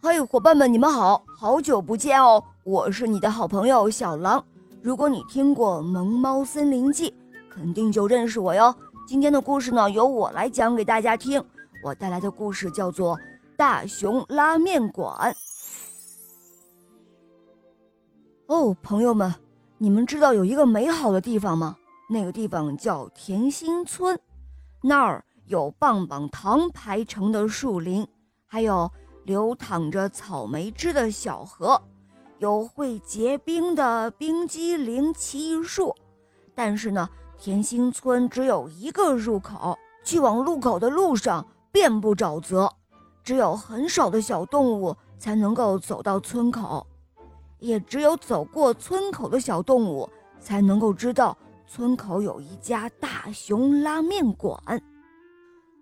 嘿，伙伴们，你们好，好久不见哦！我是你的好朋友小狼。如果你听过《萌猫森林记》，肯定就认识我哟。今天的故事呢，由我来讲给大家听。我带来的故事叫做《大熊拉面馆》。哦，朋友们，你们知道有一个美好的地方吗？那个地方叫甜心村，那儿有棒棒糖排成的树林，还有。流淌着草莓汁的小河，有会结冰的冰激凌奇异树，但是呢，甜心村只有一个入口，去往入口的路上遍布沼泽，只有很少的小动物才能够走到村口，也只有走过村口的小动物才能够知道村口有一家大熊拉面馆。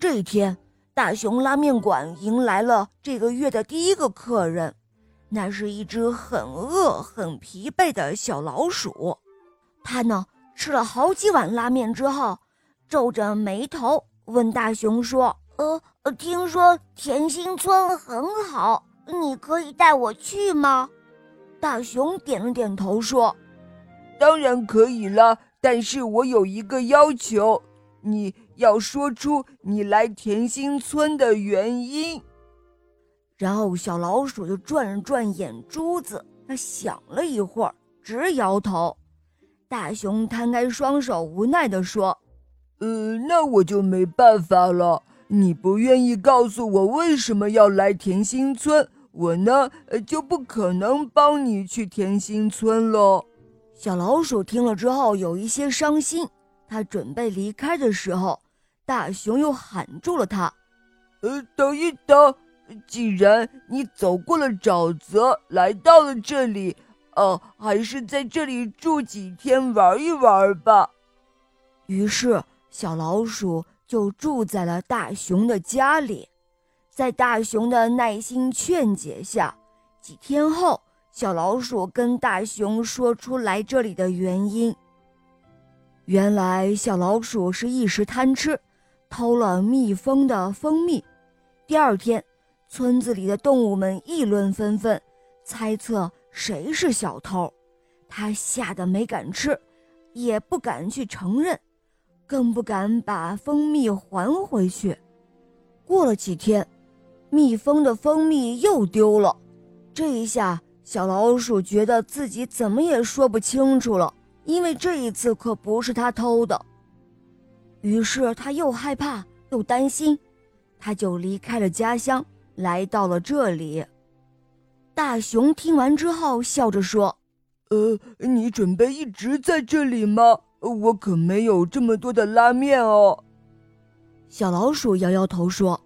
这一天。大熊拉面馆迎来了这个月的第一个客人，那是一只很饿、很疲惫的小老鼠。它呢吃了好几碗拉面之后，皱着眉头问大熊说：“呃，听说甜心村很好，你可以带我去吗？”大熊点了点头说：“当然可以了，但是我有一个要求。”你要说出你来甜心村的原因。然后小老鼠就转了转眼珠子，它想了一会儿，直摇头。大熊摊开双手，无奈地说：“呃，那我就没办法了。你不愿意告诉我为什么要来甜心村，我呢，就不可能帮你去甜心村了。”小老鼠听了之后，有一些伤心。他准备离开的时候，大熊又喊住了他：“呃，等一等，既然你走过了沼泽，来到了这里，呃，还是在这里住几天玩一玩吧。”于是，小老鼠就住在了大熊的家里。在大熊的耐心劝解下，几天后，小老鼠跟大熊说出来这里的原因。原来小老鼠是一时贪吃，偷了蜜蜂的蜂蜜。第二天，村子里的动物们议论纷纷，猜测谁是小偷。他吓得没敢吃，也不敢去承认，更不敢把蜂蜜还回去。过了几天，蜜蜂的蜂蜜又丢了。这一下，小老鼠觉得自己怎么也说不清楚了。因为这一次可不是他偷的，于是他又害怕又担心，他就离开了家乡，来到了这里。大熊听完之后，笑着说：“呃，你准备一直在这里吗？我可没有这么多的拉面哦。”小老鼠摇摇头说：“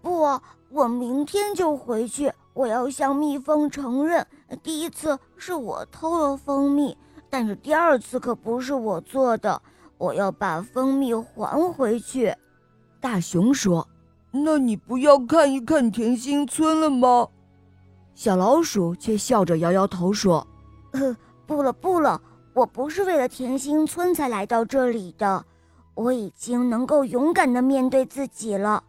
不，我明天就回去。我要向蜜蜂承认，第一次是我偷了蜂蜜。”但是第二次可不是我做的，我要把蜂蜜还回去。大熊说：“那你不要看一看甜心村了吗？”小老鼠却笑着摇摇头说：“不了不了，我不是为了甜心村才来到这里的，我已经能够勇敢的面对自己了，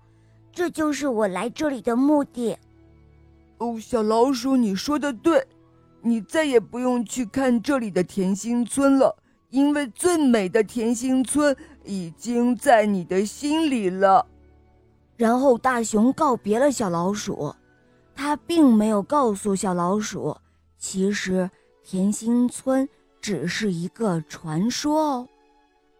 这就是我来这里的目的。”哦，小老鼠，你说的对。你再也不用去看这里的甜心村了，因为最美的甜心村已经在你的心里了。然后大熊告别了小老鼠，他并没有告诉小老鼠，其实甜心村只是一个传说哦。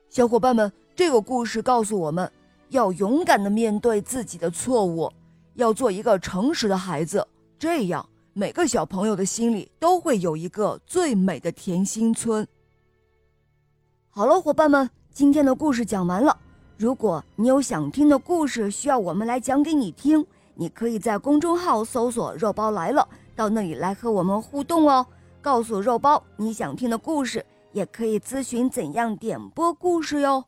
小伙伴们，这个故事告诉我们要勇敢的面对自己的错误，要做一个诚实的孩子，这样。每个小朋友的心里都会有一个最美的甜心村。好了，伙伴们，今天的故事讲完了。如果你有想听的故事需要我们来讲给你听，你可以在公众号搜索“肉包来了”，到那里来和我们互动哦。告诉肉包你想听的故事，也可以咨询怎样点播故事哟。